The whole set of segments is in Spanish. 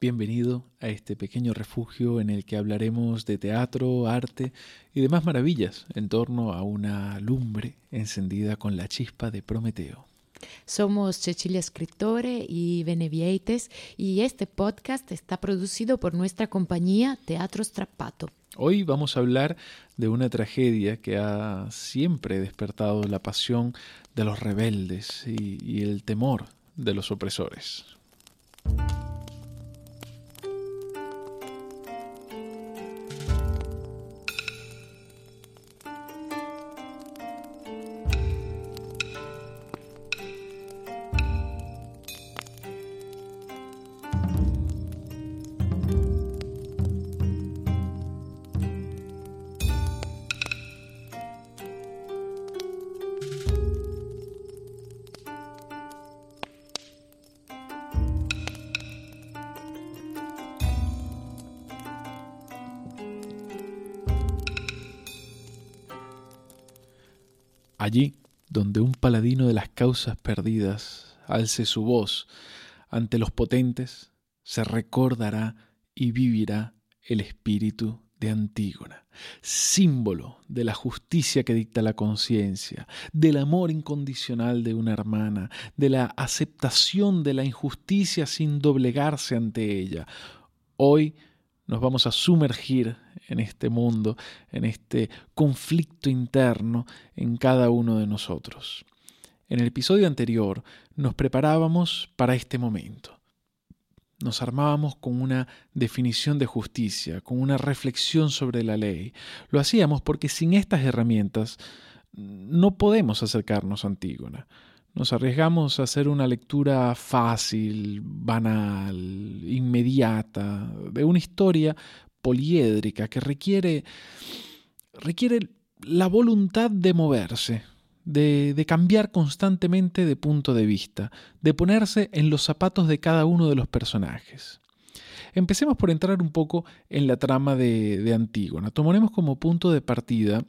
Bienvenido a este pequeño refugio en el que hablaremos de teatro, arte y demás maravillas en torno a una lumbre encendida con la chispa de Prometeo. Somos Cecilia Escritore y Benevieites y este podcast está producido por nuestra compañía Teatro Strappato. Hoy vamos a hablar de una tragedia que ha siempre despertado la pasión de los rebeldes y, y el temor de los opresores. Allí donde un paladino de las causas perdidas alce su voz ante los potentes, se recordará y vivirá el espíritu de Antígona, símbolo de la justicia que dicta la conciencia, del amor incondicional de una hermana, de la aceptación de la injusticia sin doblegarse ante ella. Hoy nos vamos a sumergir en este mundo, en este conflicto interno en cada uno de nosotros. En el episodio anterior nos preparábamos para este momento. Nos armábamos con una definición de justicia, con una reflexión sobre la ley. Lo hacíamos porque sin estas herramientas no podemos acercarnos a Antígona. Nos arriesgamos a hacer una lectura fácil, banal, inmediata, de una historia poliédrica que requiere, requiere la voluntad de moverse, de, de, cambiar constantemente de punto de vista, de ponerse en los zapatos de cada uno de los personajes. Empecemos por entrar un poco en la trama de, de Antígona. Tomaremos como punto de partida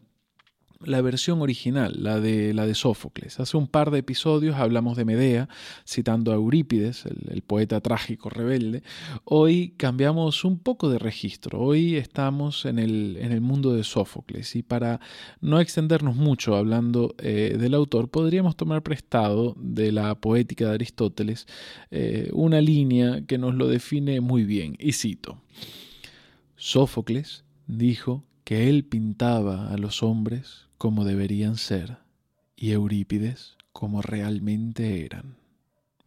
la versión original, la de, la de Sófocles. Hace un par de episodios hablamos de Medea, citando a Eurípides, el, poeta trágico rebelde. Hoy cambiamos un poco de registro. Hoy estamos en el, en el mundo de Sófocles. Y para no extendernos mucho hablando eh, del autor, podríamos tomar prestado de la poética de Aristóteles eh, una línea que nos lo define muy bien. Y cito. Sófocles dijo que él pintaba a los hombres como deberían ser y Eurípides como realmente eran.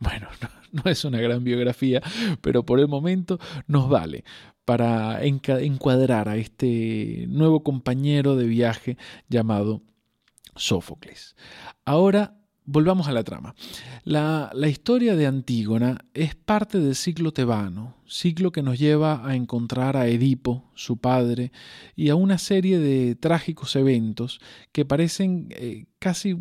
Bueno, no, es una gran biografía, pero por el momento nos vale para encuadrar a este nuevo compañero de viaje llamado Sófocles. Ahora Volvamos a la trama. La, historia de Antígona es parte del ciclo tebano, ciclo que nos lleva a encontrar a Edipo, su padre, y a una serie de trágicos eventos que parecen eh, casi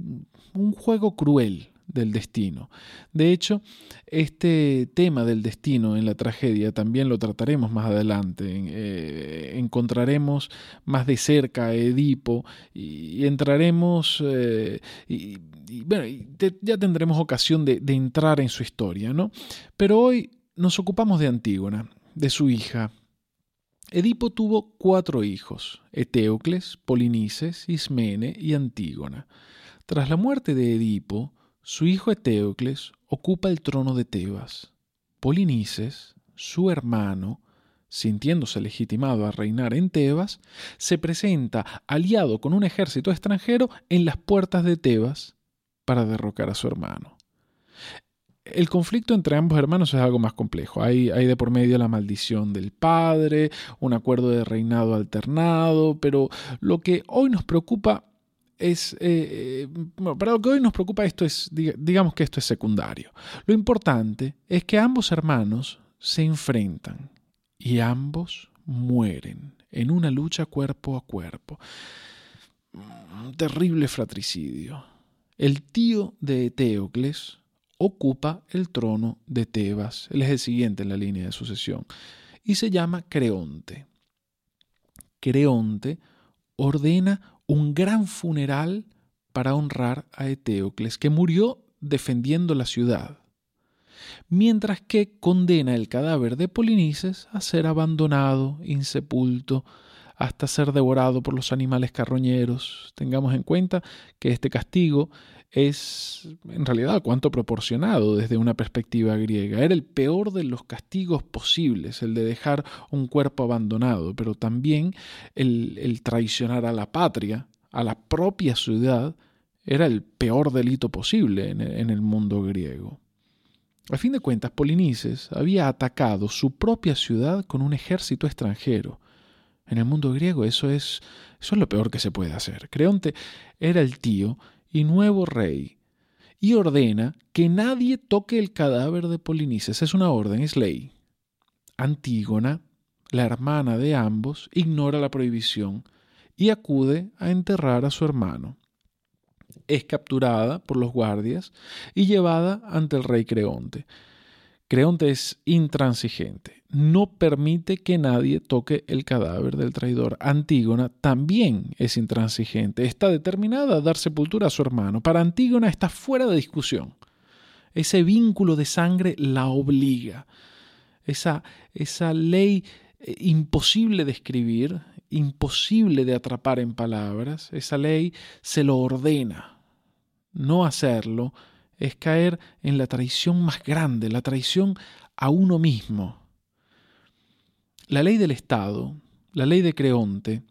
un juego cruel del destino. De hecho, este tema del destino en la tragedia también lo trataremos más adelante. Eh, encontraremos más de cerca a Edipo y, entraremos, eh, y, bueno, ya tendremos ocasión de, de entrar en su historia, ¿no? Pero hoy nos ocupamos de Antígona, de su hija, Edipo tuvo cuatro hijos, Eteocles, Polinices, Ismene y Antígona. Tras la muerte de Edipo, su hijo Eteocles ocupa el trono de Tebas. Polinices, su hermano, sintiéndose legitimado a reinar en Tebas, se presenta aliado con un ejército extranjero en las puertas de Tebas para derrocar a su hermano. El conflicto entre ambos hermanos es algo más complejo. Hay, de por medio la maldición del padre, un acuerdo de reinado alternado, pero lo que hoy nos preocupa es, eh, eh, para lo que hoy nos preocupa esto es, digamos que esto es secundario. Lo importante es que ambos hermanos se enfrentan y ambos mueren en una lucha cuerpo a cuerpo. Un terrible fratricidio. El tío de Eteocles ocupa el trono de Tebas. Él es el siguiente en la línea de sucesión. Y se llama Creonte. Creonte ordena un gran funeral para honrar a Eteocles, que murió defendiendo la ciudad. mientras que condena el cadáver de Polinices a ser abandonado, insepulto, hasta ser devorado por los animales carroñeros. Tengamos en cuenta que este castigo es en realidad cuanto proporcionado desde una perspectiva griega. Era el peor de los castigos posibles, el de dejar un cuerpo abandonado, pero también el, traicionar a la patria, a la propia ciudad, era el peor delito posible en en el mundo griego. A fin de cuentas, Polinices había atacado su propia ciudad con un ejército extranjero. En el mundo griego eso es, eso es lo peor que se puede hacer. Creonte era el tío y nuevo rey, y ordena que nadie toque el cadáver de Polinices. Es una orden, es ley. Antígona, la hermana de ambos, ignora la prohibición y acude a enterrar a su hermano. Es capturada por los guardias y llevada ante el rey Creonte. Creonte es intransigente, no permite que nadie toque el cadáver del traidor. Antígona también es intransigente, está determinada a dar sepultura a su hermano. Para Antígona está fuera de discusión. Ese vínculo de sangre la obliga. Esa, esa ley eh, imposible de escribir, imposible de atrapar en palabras, esa ley se lo ordena. No hacerlo es caer en la traición más grande, la traición a uno mismo. La ley del Estado, la ley de Creonte,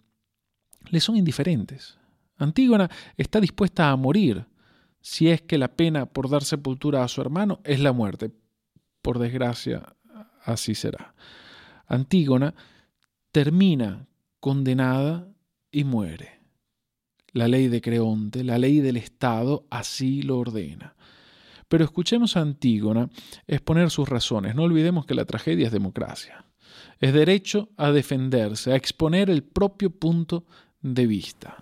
le son indiferentes. Antígona está dispuesta a morir si es que la pena por dar sepultura a su hermano es la muerte. Por desgracia, así será. Antígona termina condenada y muere. La ley de Creonte, la ley del Estado, así lo ordena. Pero escuchemos a Antígona exponer sus razones. No olvidemos que la tragedia es democracia. Es derecho a defenderse, a exponer el propio punto de vista.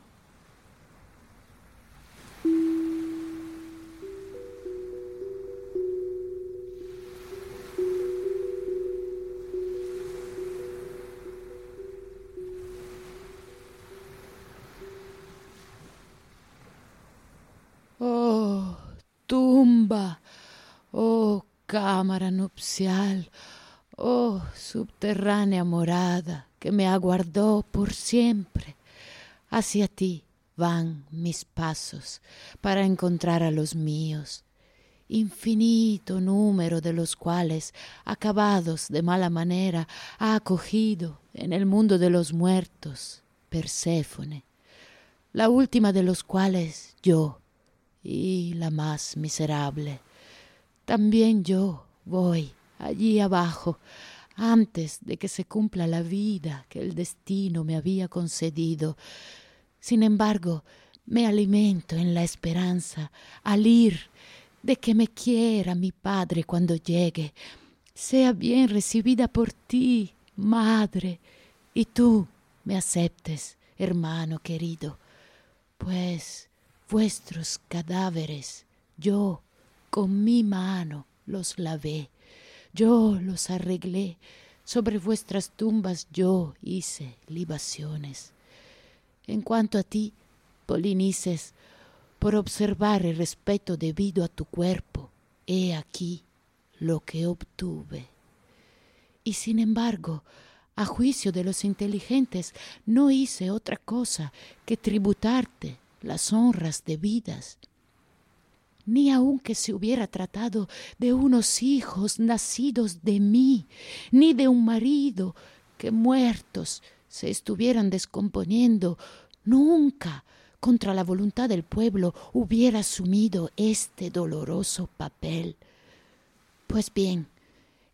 Oh cámara nupcial, oh subterránea morada que me aguardó por siempre. Hacia ti van mis pasos para encontrar a los míos, infinito número de los cuales, acabados de mala manera, ha acogido en el mundo de los muertos Perséfone, la última de los cuales yo, y la más miserable. También yo voy allí abajo, antes de que se cumpla la vida que el destino me había concedido. Sin embargo, me alimento en la esperanza, al ir, de que me quiera mi Padre cuando llegue, sea bien recibida por ti, Madre, y tú me aceptes, hermano querido, pues vuestros cadáveres yo con mi mano los lavé, yo los arreglé, sobre vuestras tumbas yo hice libaciones. En cuanto a ti, Polinices, por observar el respeto debido a tu cuerpo, he aquí lo que obtuve. Y sin embargo, a juicio de los inteligentes, no hice otra cosa que tributarte las honras debidas, ni aunque se hubiera tratado de unos hijos nacidos de mí, ni de un marido que muertos se estuvieran descomponiendo, nunca contra la voluntad del pueblo hubiera asumido este doloroso papel. Pues bien,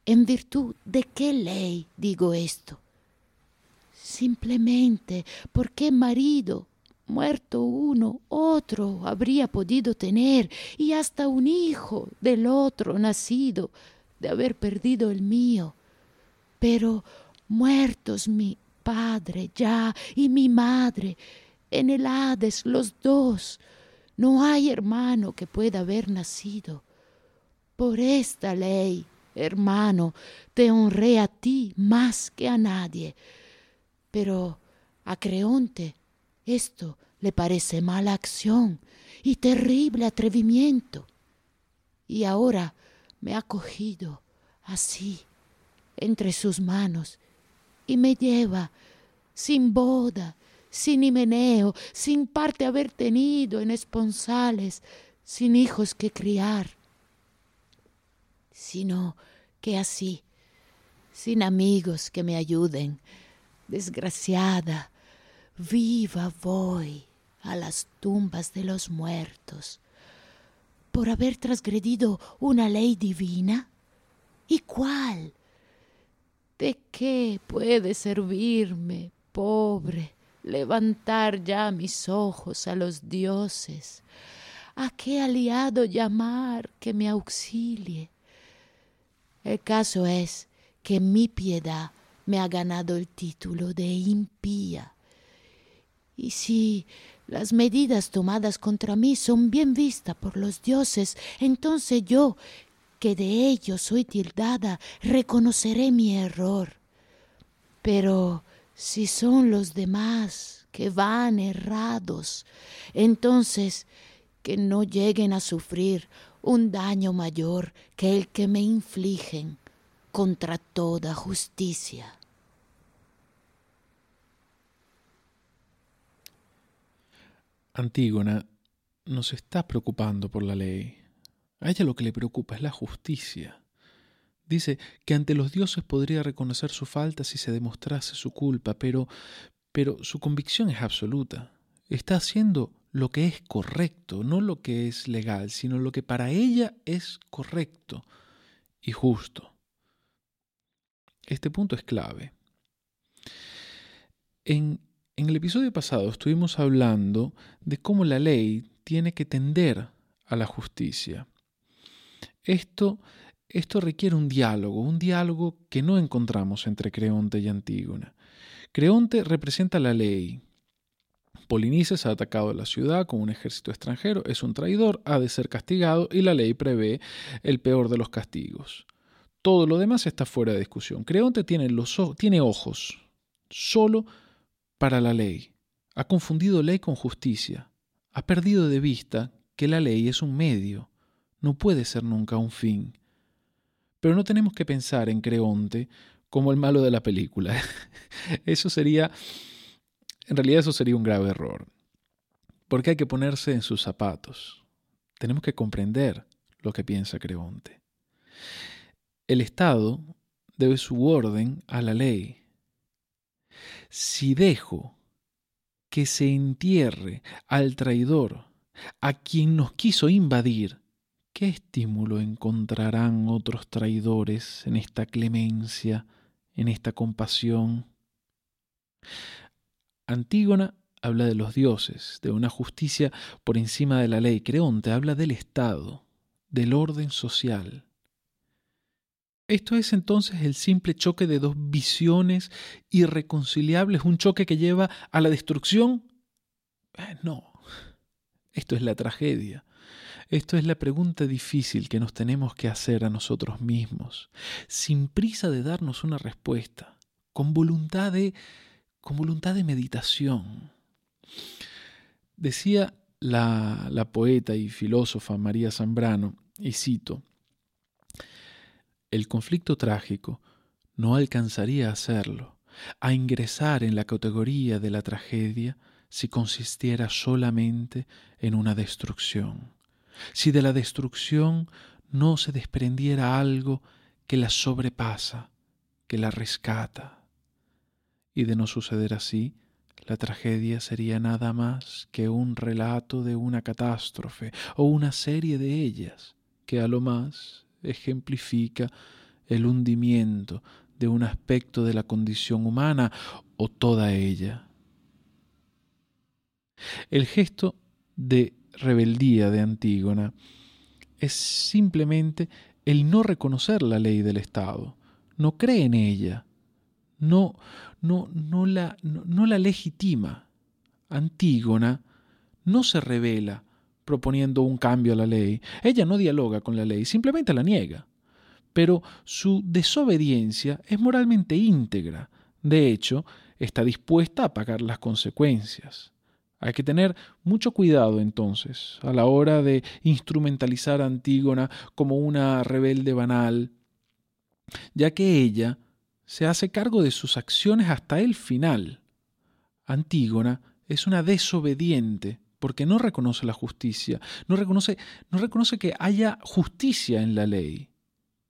¿en virtud de qué ley digo esto? Simplemente porque marido Muerto uno, otro habría podido tener, y hasta un hijo del otro nacido, de haber perdido el mío. Pero muertos mi padre ya y mi madre, en el Hades los dos, no hay hermano que pueda haber nacido. Por esta ley, hermano, te honré a ti más que a nadie. Pero a Creonte esto le parece mala acción y terrible atrevimiento. Y ahora me ha cogido así entre sus manos y me lleva sin boda, sin himeneo, sin parte haber tenido en esponsales, sin hijos que criar, sino que así, sin amigos que me ayuden, desgraciada, viva voy a las tumbas de los muertos, por haber transgredido una ley divina? ¿Y cuál? ¿De qué puede servirme, pobre, levantar ya mis ojos a los dioses? ¿A qué aliado llamar que me auxilie? El caso es que mi piedad me ha ganado el título de impía. Y si las medidas tomadas contra mí son bien vistas por los dioses, entonces yo, que de ello soy tildada, reconoceré mi error. Pero si son los demás que van errados, entonces que no lleguen a sufrir un daño mayor que el que me infligen contra toda justicia. Antígona no se está preocupando por la ley. A ella lo que le preocupa es la justicia. Dice que ante los dioses podría reconocer su falta si se demostrase su culpa, pero, pero su convicción es absoluta. Está haciendo lo que es correcto, no lo que es legal, sino lo que para ella es correcto y justo. Este punto es clave. En en el episodio pasado estuvimos hablando de cómo la ley tiene que tender a la justicia. Esto, esto requiere un diálogo, un diálogo que no encontramos entre Creonte y Antígona. Creonte representa la ley. Polinices ha atacado la ciudad con un ejército extranjero, es un traidor, ha de ser castigado y la ley prevé el peor de los castigos. Todo lo demás está fuera de discusión. Creonte tiene, los, tiene ojos, solo para la ley. Ha confundido ley con justicia. Ha perdido de vista que la ley es un medio, no puede ser nunca un fin. Pero no tenemos que pensar en Creonte como el malo de la película. Eso sería, en realidad eso sería un grave error. Porque hay que ponerse en sus zapatos. Tenemos que comprender lo que piensa Creonte. El Estado debe su orden a la ley si dejo que se entierre al traidor, a quien nos quiso invadir, ¿qué estímulo encontrarán otros traidores en esta clemencia, en esta compasión? Antígona habla de los dioses, de una justicia por encima de la ley. Creonte habla del Estado, del orden social. Esto es entonces el simple choque de dos visiones irreconciliables, un choque que lleva a la destrucción. Eh, no, esto es la tragedia. Esto es la pregunta difícil que nos tenemos que hacer a nosotros mismos, sin prisa de darnos una respuesta, con voluntad de, con voluntad de meditación. Decía la, la poeta y filósofa María Zambrano, y cito, el conflicto trágico no alcanzaría a hacerlo, a ingresar en la categoría de la tragedia si consistiera solamente en una destrucción, si de la destrucción no se desprendiera algo que la sobrepasa, que la rescata. Y de no suceder así, la tragedia sería nada más que un relato de una catástrofe o una serie de ellas, que a lo más ejemplifica el hundimiento de un aspecto de la condición humana o toda ella. El gesto de rebeldía de Antígona es simplemente el no reconocer la ley del Estado, no cree en ella, no, no, no, la, no la legitima. Antígona no se revela proponiendo un cambio a la ley. Ella no dialoga con la ley, simplemente la niega. Pero su desobediencia es moralmente íntegra. De hecho, está dispuesta a pagar las consecuencias. Hay que tener mucho cuidado entonces a la hora de instrumentalizar a Antígona como una rebelde banal, ya que ella se hace cargo de sus acciones hasta el final. Antígona es una desobediente porque no reconoce la justicia, no reconoce, no reconoce que haya justicia en la ley.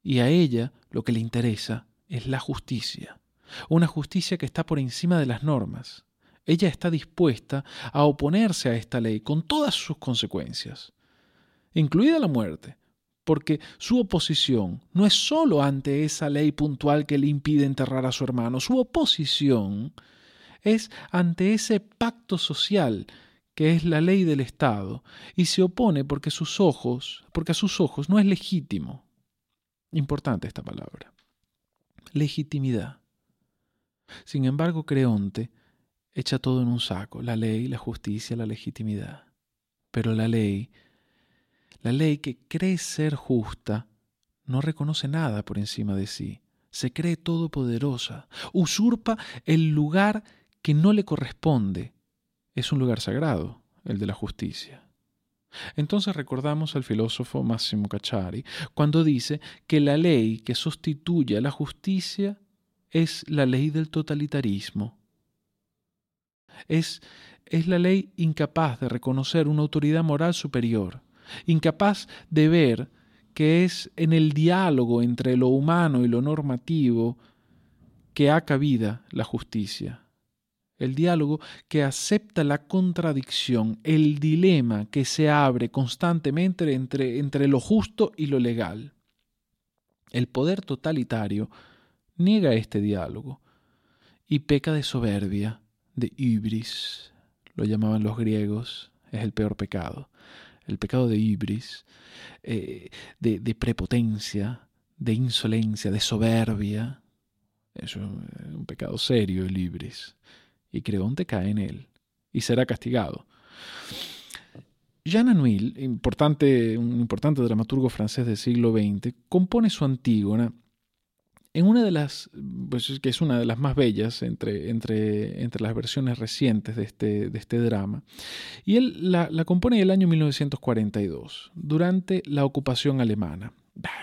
Y a ella lo que le interesa es la justicia, una justicia que está por encima de las normas. Ella está dispuesta a oponerse a esta ley con todas sus consecuencias, incluida la muerte, porque su oposición no es sólo ante esa ley puntual que le impide enterrar a su hermano, su oposición es ante ese pacto social que es la ley del Estado, y se opone porque sus ojos, porque a sus ojos no es legítimo. Importante esta palabra. Legitimidad. Sin embargo, Creonte echa todo en un saco, la ley, la justicia, la legitimidad. Pero la ley, la ley que cree ser justa, no reconoce nada por encima de sí, se cree todopoderosa, usurpa el lugar que no le corresponde, es un lugar sagrado, el de la justicia. Entonces recordamos al filósofo Massimo Cacciari cuando dice que la ley que sustituye a la justicia es la ley del totalitarismo. Es, es la ley incapaz de reconocer una autoridad moral superior, incapaz de ver que es en el diálogo entre lo humano y lo normativo que ha cabida la justicia el diálogo que acepta la contradicción, el dilema que se abre constantemente entre, entre lo justo y lo legal. El poder totalitario niega este diálogo y peca de soberbia, de ibris, lo llamaban los griegos, es el peor pecado, el pecado de ibris, eh, de, prepotencia, de insolencia, de soberbia. Es un pecado serio el ibris y Creonte cae en él y será castigado. Jean Anouilh, importante, un importante dramaturgo francés del siglo XX, compone su Antígona en una de las, pues que es una de las más bellas entre, entre, entre las versiones recientes de este, de este drama, y él la, la compone en el año 1942, durante la ocupación alemana.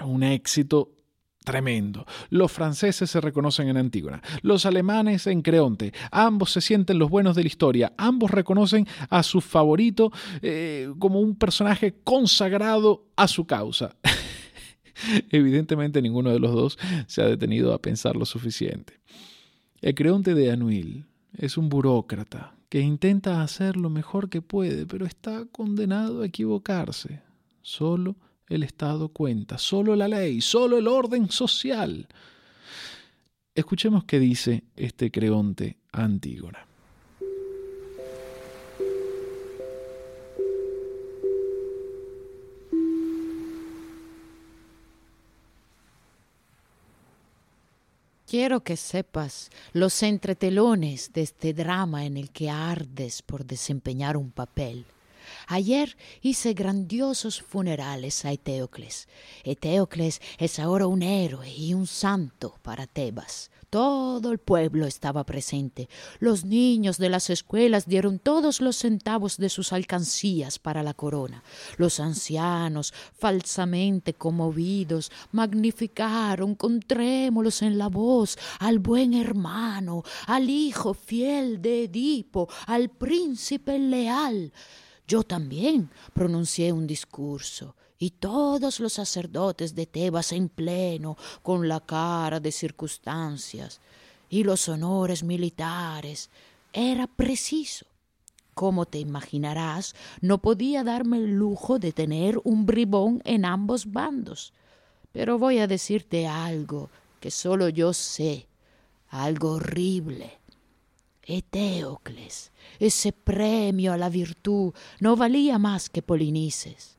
Un éxito Tremendo. Los franceses se reconocen en Antígona, los alemanes en Creonte. Ambos se sienten los buenos de la historia. Ambos reconocen a su favorito eh, como un personaje consagrado a su causa. Evidentemente ninguno de los dos se ha detenido a pensar lo suficiente. El Creonte de Anuil es un burócrata que intenta hacer lo mejor que puede, pero está condenado a equivocarse. Solo el Estado cuenta, solo la ley, solo el orden social. Escuchemos qué dice este Creonte Antígona. Quiero que sepas los entretelones de este drama en el que ardes por desempeñar un papel. Ayer hice grandiosos funerales a Eteocles. Eteocles es ahora un héroe y un santo para Tebas. Todo el pueblo estaba presente. Los niños de las escuelas dieron todos los centavos de sus alcancías para la corona. Los ancianos, falsamente conmovidos, magnificaron con trémolos en la voz al buen hermano, al hijo fiel de Edipo, al príncipe leal. Yo también pronuncié un discurso y todos los sacerdotes de Tebas en pleno, con la cara de circunstancias y los honores militares. Era preciso. Como te imaginarás, no podía darme el lujo de tener un bribón en ambos bandos. Pero voy a decirte algo que solo yo sé, algo horrible. Eteocles, ese premio a la virtud no valía más que Polinices.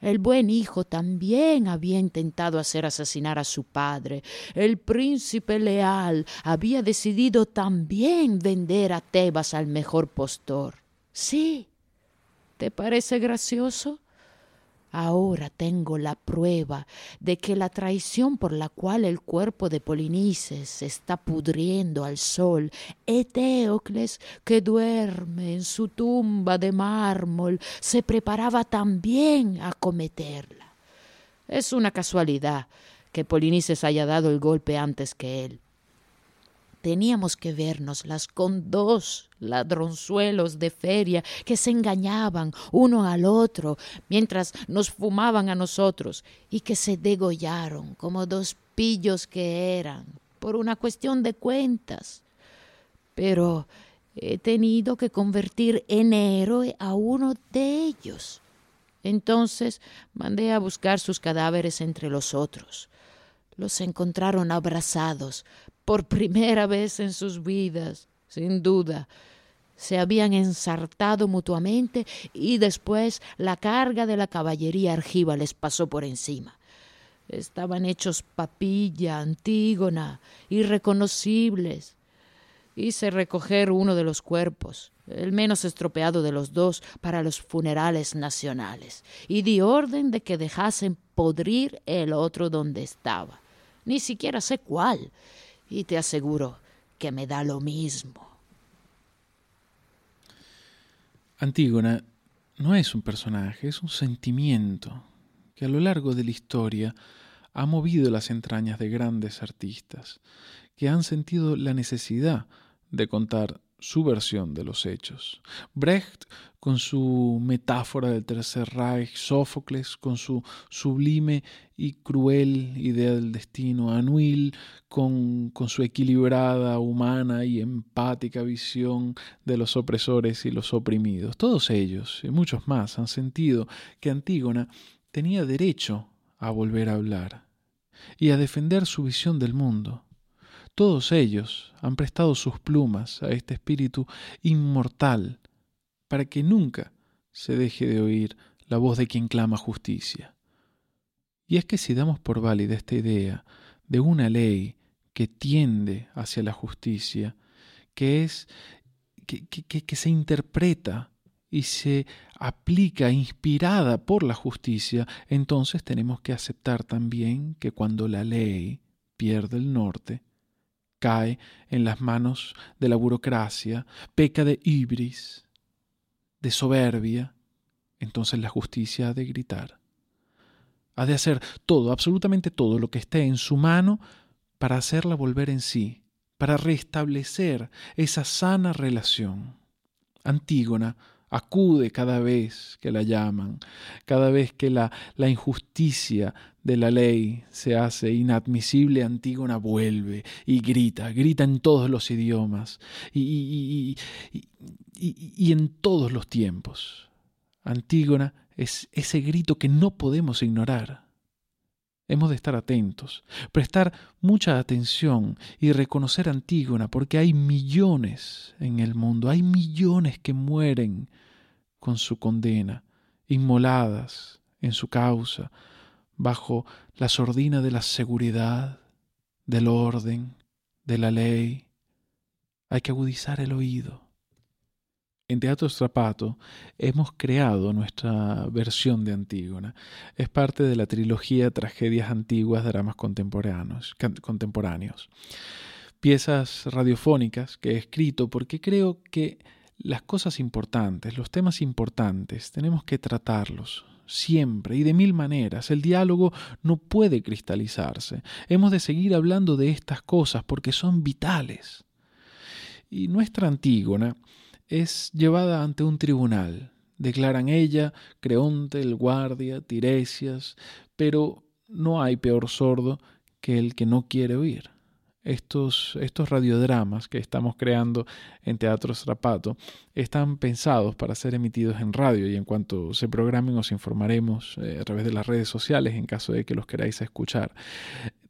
El buen hijo también había intentado hacer asesinar a su padre. El príncipe leal había decidido también vender a Tebas al mejor postor. Sí. ¿Te parece gracioso? Ahora tengo la prueba de que la traición por la cual el cuerpo de Polinices está pudriendo al sol, Eteocles, que duerme en su tumba de mármol, se preparaba también a cometerla. Es una casualidad que Polinices haya dado el golpe antes que él. Teníamos que vernoslas con dos ladronzuelos de feria que se engañaban uno al otro mientras nos fumaban a nosotros y que se degollaron como dos pillos que eran por una cuestión de cuentas. Pero he tenido que convertir en héroe a uno de ellos. Entonces mandé a buscar sus cadáveres entre los otros. Los encontraron abrazados, por primera vez en sus vidas, sin duda. Se habían ensartado mutuamente y después la carga de la caballería argiva les pasó por encima. Estaban hechos papilla, antígona, irreconocibles. Hice recoger uno de los cuerpos, el menos estropeado de los dos, para los funerales nacionales, y di orden de que dejasen podrir el otro donde estaba. Ni siquiera sé cuál, y te aseguro que me da lo mismo. Antígona no es un personaje, es un sentimiento que a lo largo de la historia ha movido las entrañas de grandes artistas, que han sentido la necesidad de contar su versión de los hechos. Brecht con su metáfora del Tercer Reich, Sófocles con su sublime y cruel idea del destino, Anuil con, con su equilibrada, humana y empática visión de los opresores y los oprimidos. Todos ellos y muchos más han sentido que Antígona tenía derecho a volver a hablar y a defender su visión del mundo todos ellos han prestado sus plumas a este espíritu inmortal para que nunca se deje de oír la voz de quien clama justicia. Y es que si damos por válida esta idea de una ley que tiende hacia la justicia, que es que, que, se interpreta y se aplica inspirada por la justicia, entonces tenemos que aceptar también que cuando la ley pierde el norte, cae en las manos de la burocracia, peca de ibris, de soberbia, entonces la justicia ha de gritar. Ha de hacer todo, absolutamente todo lo que esté en su mano para hacerla volver en sí, para restablecer esa sana relación. Antígona acude cada vez que la llaman, cada vez que la, la injusticia de la ley se hace inadmisible, Antígona vuelve y grita, grita en todos los idiomas y, y, en todos los tiempos. Antígona es ese grito que no podemos ignorar. Hemos de estar atentos, prestar mucha atención y reconocer Antígona porque hay millones en el mundo, hay millones que mueren con su condena, inmoladas en su causa, bajo la sordina de la seguridad, del orden, de la ley. Hay que agudizar el oído. En Teatro Strapato hemos creado nuestra versión de Antígona. Es parte de la trilogía Tragedias Antiguas, Dramas Contemporáneos. contemporáneos. Piezas radiofónicas que he escrito porque creo que las cosas importantes, los temas importantes, tenemos que tratarlos siempre y de mil maneras. El diálogo no puede cristalizarse. Hemos de seguir hablando de estas cosas porque son vitales. Y nuestra Antígona es llevada ante un tribunal. Declaran ella, Creonte, el guardia, Tiresias, pero no hay peor sordo que el que no quiere oír estos, estos radiodramas que estamos creando en Teatro Strapato están pensados para ser emitidos en radio y en cuanto se programen os informaremos eh, a través de las redes sociales en caso de que los queráis escuchar.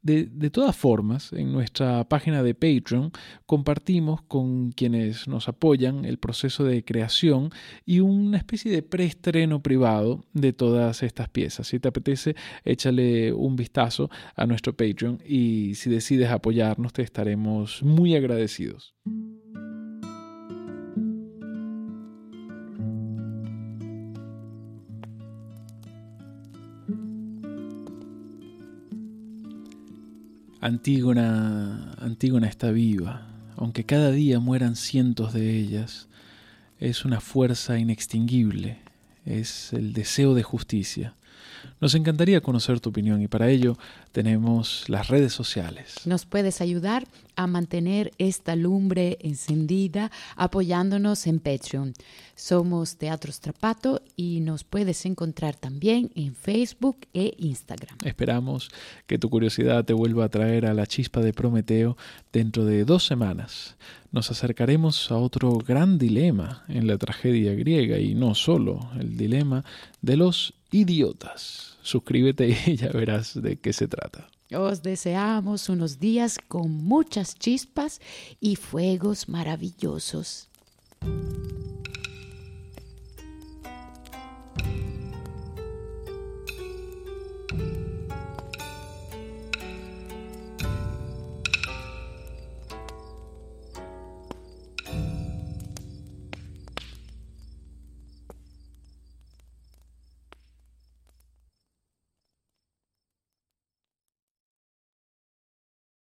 De, todas formas, en nuestra página de Patreon compartimos con quienes nos apoyan el proceso de creación y una especie de preestreno privado de todas estas piezas. Si te apetece, échale un vistazo a nuestro Patreon y si decides apoyarnos, te estaremos muy agradecidos. Antígona, Antígona está viva, aunque cada día mueran cientos de ellas. Es una fuerza inextinguible, es el deseo de justicia. Nos encantaría conocer tu opinión y para ello tenemos las redes sociales. Nos puedes ayudar a mantener esta lumbre encendida apoyándonos en Patreon. Somos Teatro Strapato y nos puedes encontrar también en Facebook e Instagram. Esperamos que tu curiosidad te vuelva a traer a la chispa de Prometeo dentro de dos semanas. Nos acercaremos a otro gran dilema en la tragedia griega y no solo el dilema de los idiotas. Suscríbete y ya verás de qué se trata. Os deseamos unos días con muchas chispas y fuegos maravillosos.